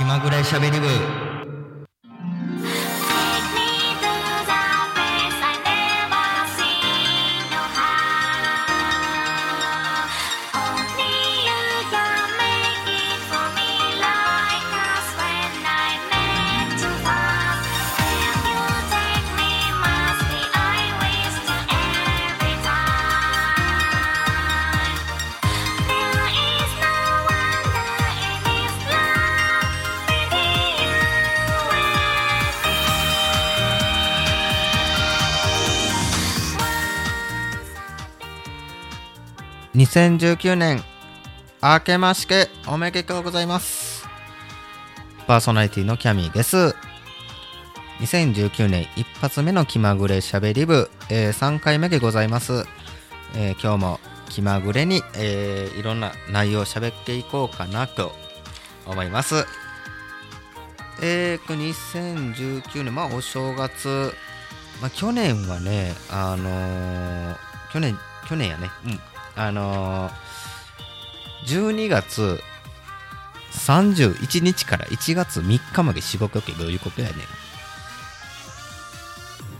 気まぐれしゃべり部2019年明けましておめでとうございます。パーソナリティのキャミーです。2019年一発目の気まぐれしゃべり部、えー3回目でございます、えー今日も気まぐれに、えーいろんな内容を喋っていこうかなと思います。えーと2019年まあお正月まあ去年はねあのー去年去年やね。うん。あのー12月31日から1月3日まで仕事ってどういうことやねん。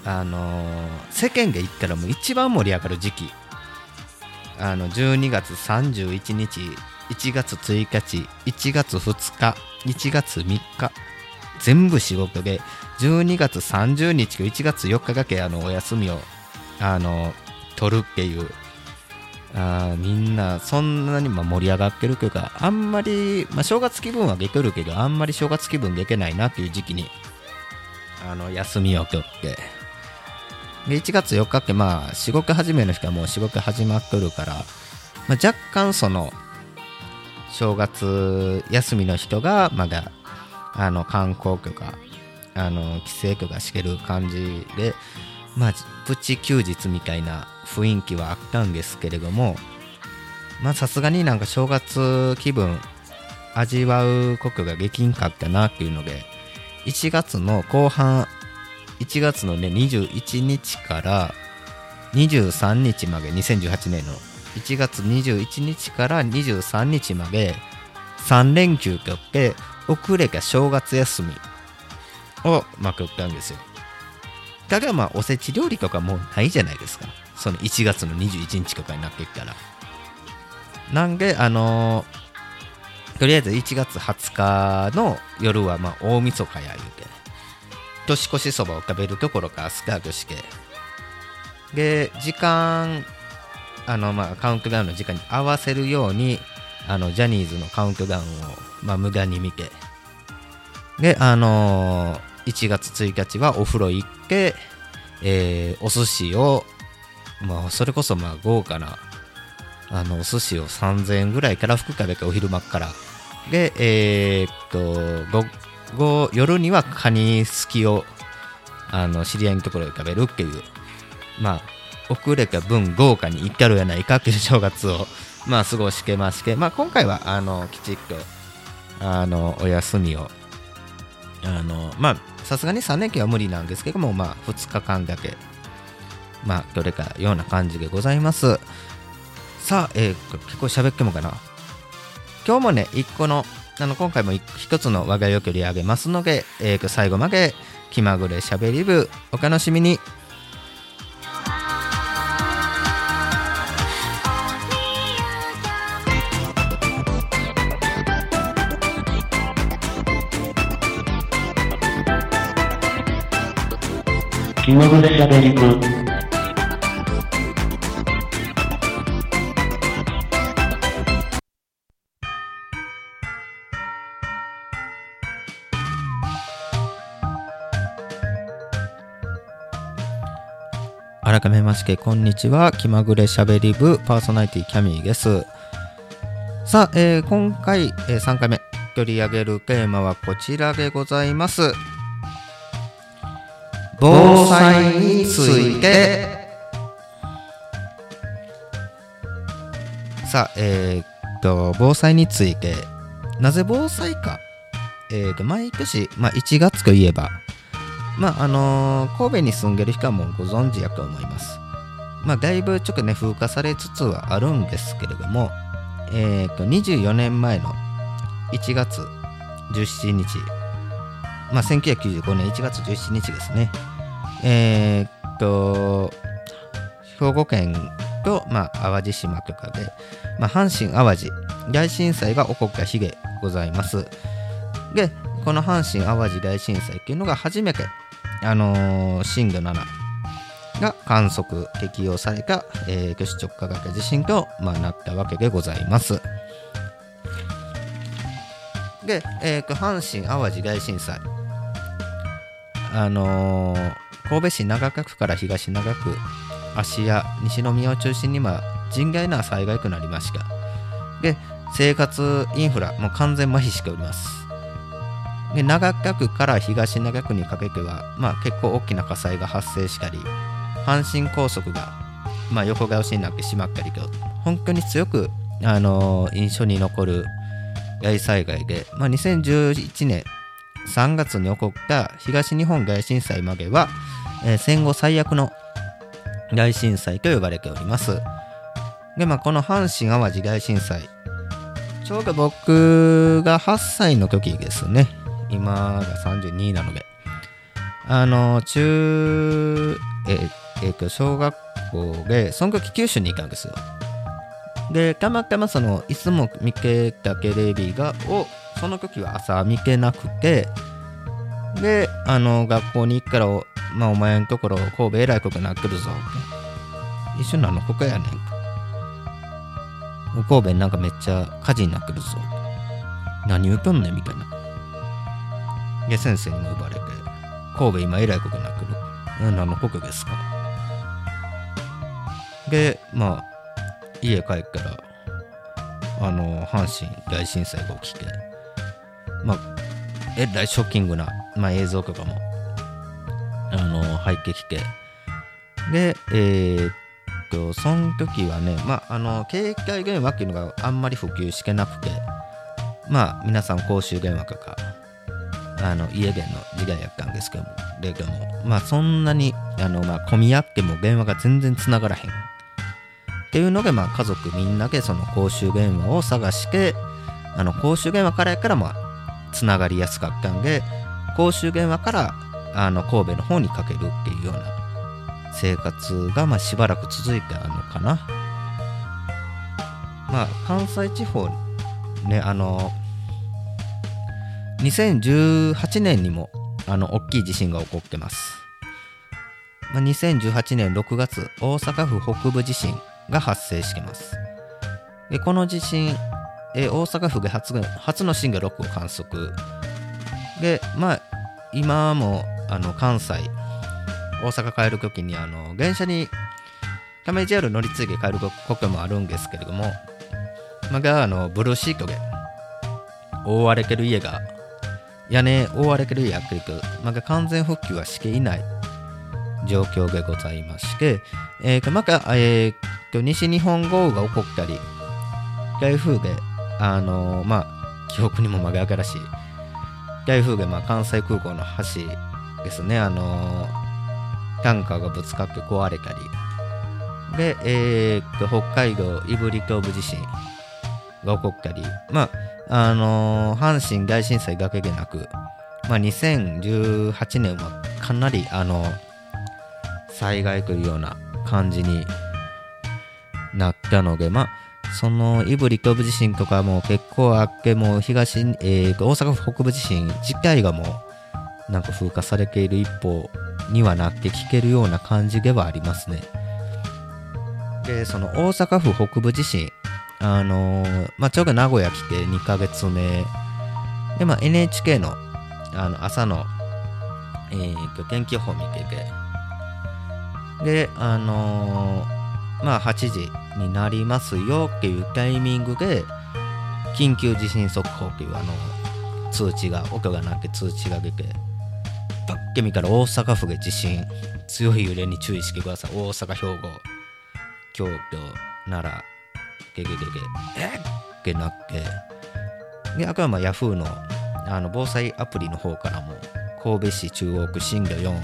あのー世間で言ったらもう一番盛り上がる時期。あの12月31日1月1日1月2日1月3日全部仕事で12月30日と1月4日だけあのお休みをあの取るっていう。あみんなそんなにま盛り上がってるというかあんまり、まあ、正月気分はできるけどあんまり正月気分できないなっていう時期にあの休みを取って。で1月4日ってまあ仕事始めの人はもう仕事始まっとるから、まあ、若干その正月休みの人がまだあの観光とかあの帰省とかしてる感じでまあプチ休日みたいな雰囲気はあったんですけれどもさすがになんか正月気分味わうことができんかったなっていうので1月の後半1月のね21日から23日まで2018年の1月21日から23日まで3連休とって遅れた正月休みをまくったんですよ。だからまあおせち料理とかもうないじゃないですか。その1月の21日とかになってきたら。なんであのーとりあえず1月20日の夜はまあ大晦日や言うて。年越しそばを食べるところからスタートして。で時間あのまあカウントダウンの時間に合わせるようにあのジャニーズのカウントダウンをまあ無駄に見て。であのー1月1日はお風呂行って、えーお寿司をまあそれこそまあ豪華なあのお寿司を3000円ぐらいから福食べてお昼間から。でえーっと午後夜にはカニすきをあの知り合いのところで食べるっていう。まあ遅れた分豪華に行ったるやないかっていう正月をまあ過ごしてまして。まあ今回はあのきちっとあのお休みをあのまあさすがに3連休は無理なんですけどもまあ2日間だけまあどれかような感じでございます。さあ、えー結構喋ってもかな。今日もね1個のあの今回も1つの話題を取り上げますので、えー最後まで気まぐれしゃべり部お楽しみに。Only you can 気まぐれしゃべり部改めましてこんにちは。気まぐれしゃべり部パーソナリティキャミーです。さあ、えー今回、え3回目取り上げるテーマはこちらでございます。防災についてさあえーっと防災についてなぜ防災かえーっと毎年、まあ、1月といえばまああのー神戸に住んでる人はもうご存知やと思います。まあだいぶちょっとね風化されつつはあるんですけれども、えー、と24年前の1月17日、まあ、1995年1月17日ですね。えーっと、兵庫県と、まあ、淡路島とかで、まあ、阪神・淡路大震災が起こった日でございます。で、この阪神・淡路大震災っていうのが初めて、あのー震度7が観測適用された、えー、首都直下型地震と、まあ、なったわけでございます。で、えー阪神・淡路大震災あのー神戸市長川区から東長区芦屋西宮を中心にまあ甚大な災害となりました。で生活インフラもう完全麻痺しております。で長川区から東長区にかけては、まあ、結構大きな火災が発生したり阪神高速が、まあ、横倒しになってしまったりと本当に強く、あのー印象に残る大災害で、まあ、2011年3月に起こった東日本大震災までは、えー戦後最悪の大震災と呼ばれております。で、まあ、この阪神・淡路大震災、ちょうど僕が8歳の時ですね。今が32なので。あの、中、えーえーと、小学校で、その時九州に行ったんですよ。で、たまたまその、いつも見てたテレビが、を、その時は朝見てなくて、で、あの、学校に行くから、まあ、お前んところ、神戸えらいことなってるぞ。一緒なの、ここやねん。神戸なんかめっちゃ火事になってるぞ。何言うとんねんみたいな。で、先生にも呼ばれて、神戸今えらいことなってる。何のことですか？で、まあ、家帰ったら、あの、阪神大震災が起きて、まあ、えらいショッキングな、まあ、映像とかも、あの、入ってきて、で、えーっと、その時はね、まあ、あの、警戒電話っていうのがあんまり普及してなくて、まあ、皆さん公衆電話とか、あの、家電の時代やったんですけども、ででも、まあ、そんなに、あの、まあ、混み合っても電話が全然繋がらへん。っていうので、まあ、家族みんなでその公衆電話を探して、あの、公衆電話からやから、まあ、つながりやすかったんで、公衆電話から、あの、神戸の方にかけるっていうような生活が、まあ、しばらく続いてあるのかな。まあ、関西地方、ね、あの、2018年にも、あの、大きい地震が起こってます。まあ、2018年6月、大阪府北部地震が発生してます。でこの地震、え大阪府で初初の震度6を観測。で、まあ、今もあの関西、大阪帰るときにあの電車に亀 JR 乗り継いで帰ることもあるんですけれども、まだあのブルーシートで覆われてる家が、屋根覆われてる家が来る、まだ完全復旧はしていない状況でございまして、えーまた、えーと西日本豪雨が起こったり、台風で、あのーまあ、記憶にもまだ新しい、台風で、まあ、関西空港の橋ですね、あのータンカーがぶつかって壊れたり、で、えーと北海道胆振東部地震が起こったり、まあ、あのー阪神大震災だけでなく、まあ、2018年はかなり、あの災害というような感じになったので、まあ、その胆振東部地震とかも結構あって、もう東、えー大阪府北部地震自体がもう、なんか風化されている一方にはなって聞けるような感じではありますね。で、その大阪府北部地震、あのーまあ、ちょうど名古屋来て2ヶ月目、で、まあ、NHK のあの朝の、えー天気予報見てて、で、あのーまあ、8時になりますよっていうタイミングで、緊急地震速報っていうあの、通知が、音が鳴って通知が出て、バッケ見たら大阪府で地震、強い揺れに注意してください。大阪、兵庫、京都、奈良、ゲゲゲゲ、え？っってなって、で、あとはまあヤフーのあの防災アプリの方からも、神戸市中央区震度4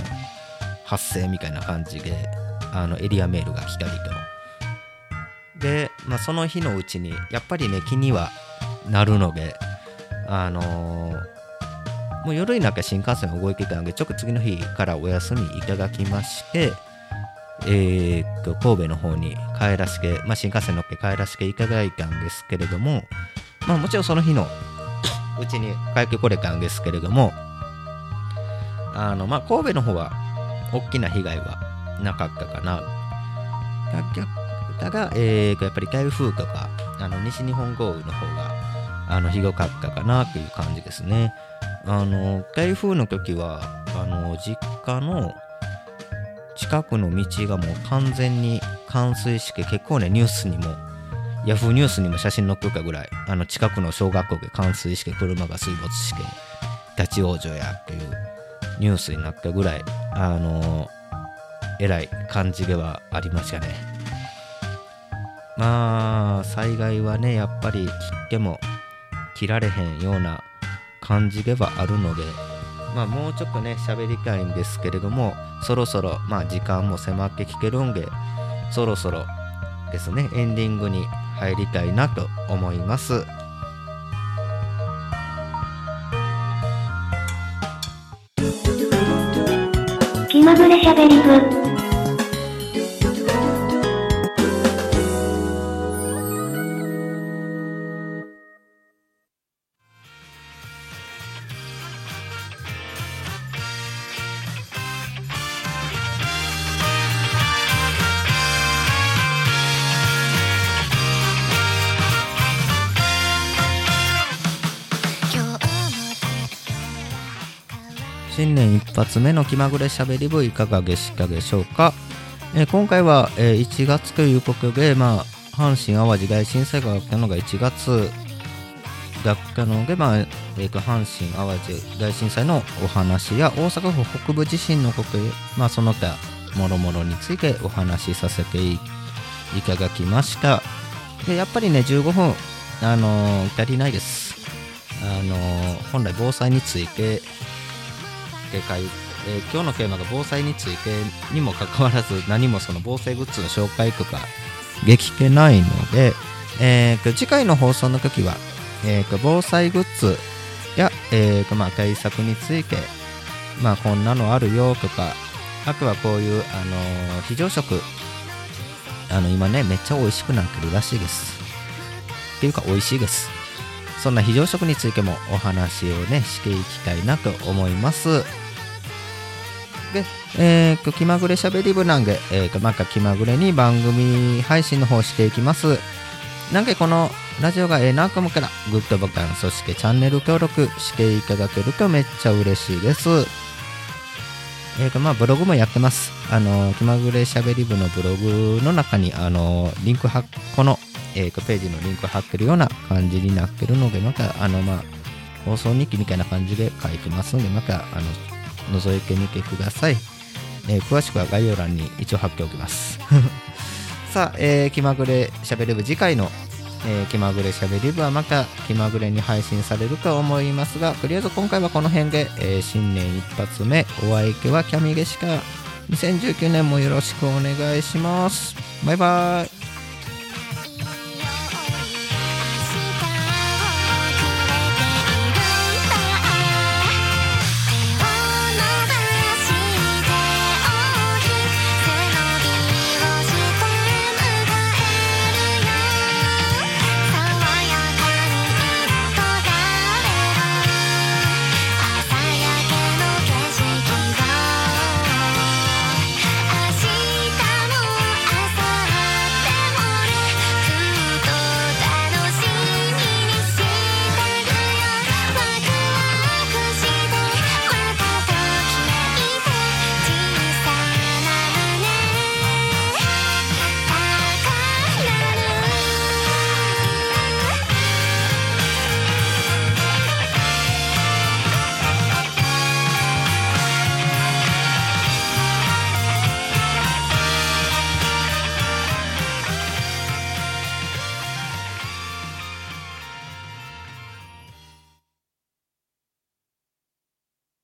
発生みたいな感じで、あのエリアメールが来たりと。で、まあ、その日のうちに、やっぱりね、気にはなるので、あのーもう夜になきゃ新幹線は動いてたんで、ちょっと次の日からお休みいただきまして、えーっと、神戸の方に帰らせて、まあ、新幹線乗って帰らせていただいたんですけれども、まあ、もちろんその日のうちに帰ってこれたんですけれども、あの、まあ、神戸の方は大きな被害はなかったかな。だが、えー、やっぱり台風とか、あの、西日本豪雨の方が、あの、ひどかったかなという感じですね。あの、台風の時は、あの、実家の近くの道がもう完全に冠水して、結構ね、ニュースにも、ヤフーニュースにも写真載ってたぐらい、あの、近くの小学校で冠水して、車が水没して、立ち往生やっていうニュースになったぐらい、あの、えらい感じではありましたね。まあ、災害はね、やっぱり切っても切られへんような感じではあるので、まあ、もうちょっとね、喋りたいんですけれども、そろそろ、まあ、時間も迫ってきてるんで、そろそろですね、エンディングに入りたいなと思います。気まぐれしゃべり部新年一発目の気まぐれしゃべり部いかがでしたでしょうか、えー今回は、えー1月ということで、まあ、阪神・淡路大震災が起きたのが1月だったので、まあえーと阪神・淡路大震災のお話や大阪府北部地震のこと、まあ、その他もろもろについてお話しさせていいただきました。でやっぱりね15分、あのー足りないです。あのー本来防災についてでかい、えー今日のテーマが防災についてにもかかわらず何もその防災グッズの紹介とかできてないので、えー次回の放送の時は、えー防災グッズや、えーまあ、対策について、まあ、こんなのあるよとかあとはこういう、あのー非常食あの今ねめっちゃ美味しくなってるらしいです。っていうか美味しいです。そんな非常食についてもお話をねしていきたいなと思います。で、えーと、気まぐれしゃべり部なんで、えー、また気まぐれに番組配信の方していきます。なんでこのラジオがええなと思ったら、グッドボタン、そしてチャンネル登録していただけるとめっちゃ嬉しいです。えーと、まあ、ブログもやってます。あの、気まぐれしゃべり部のブログの中に、あの、リンク貼っ、この、えーと、ページのリンク貼ってるような感じになってるので、また、あの、まあ、放送日記みたいな感じで書いてますので、また、あの、覗いてみてください。えー詳しくは概要欄に一応貼っておきます。さあ、えー気まぐれしゃべり部次回の、えー気まぐれしゃべり部はまた気まぐれに配信されると思いますが、とりあえず今回はこの辺で、えー新年一発目、お相手はキャミゲシカ。2019年もよろしくお願いします。バイバイ。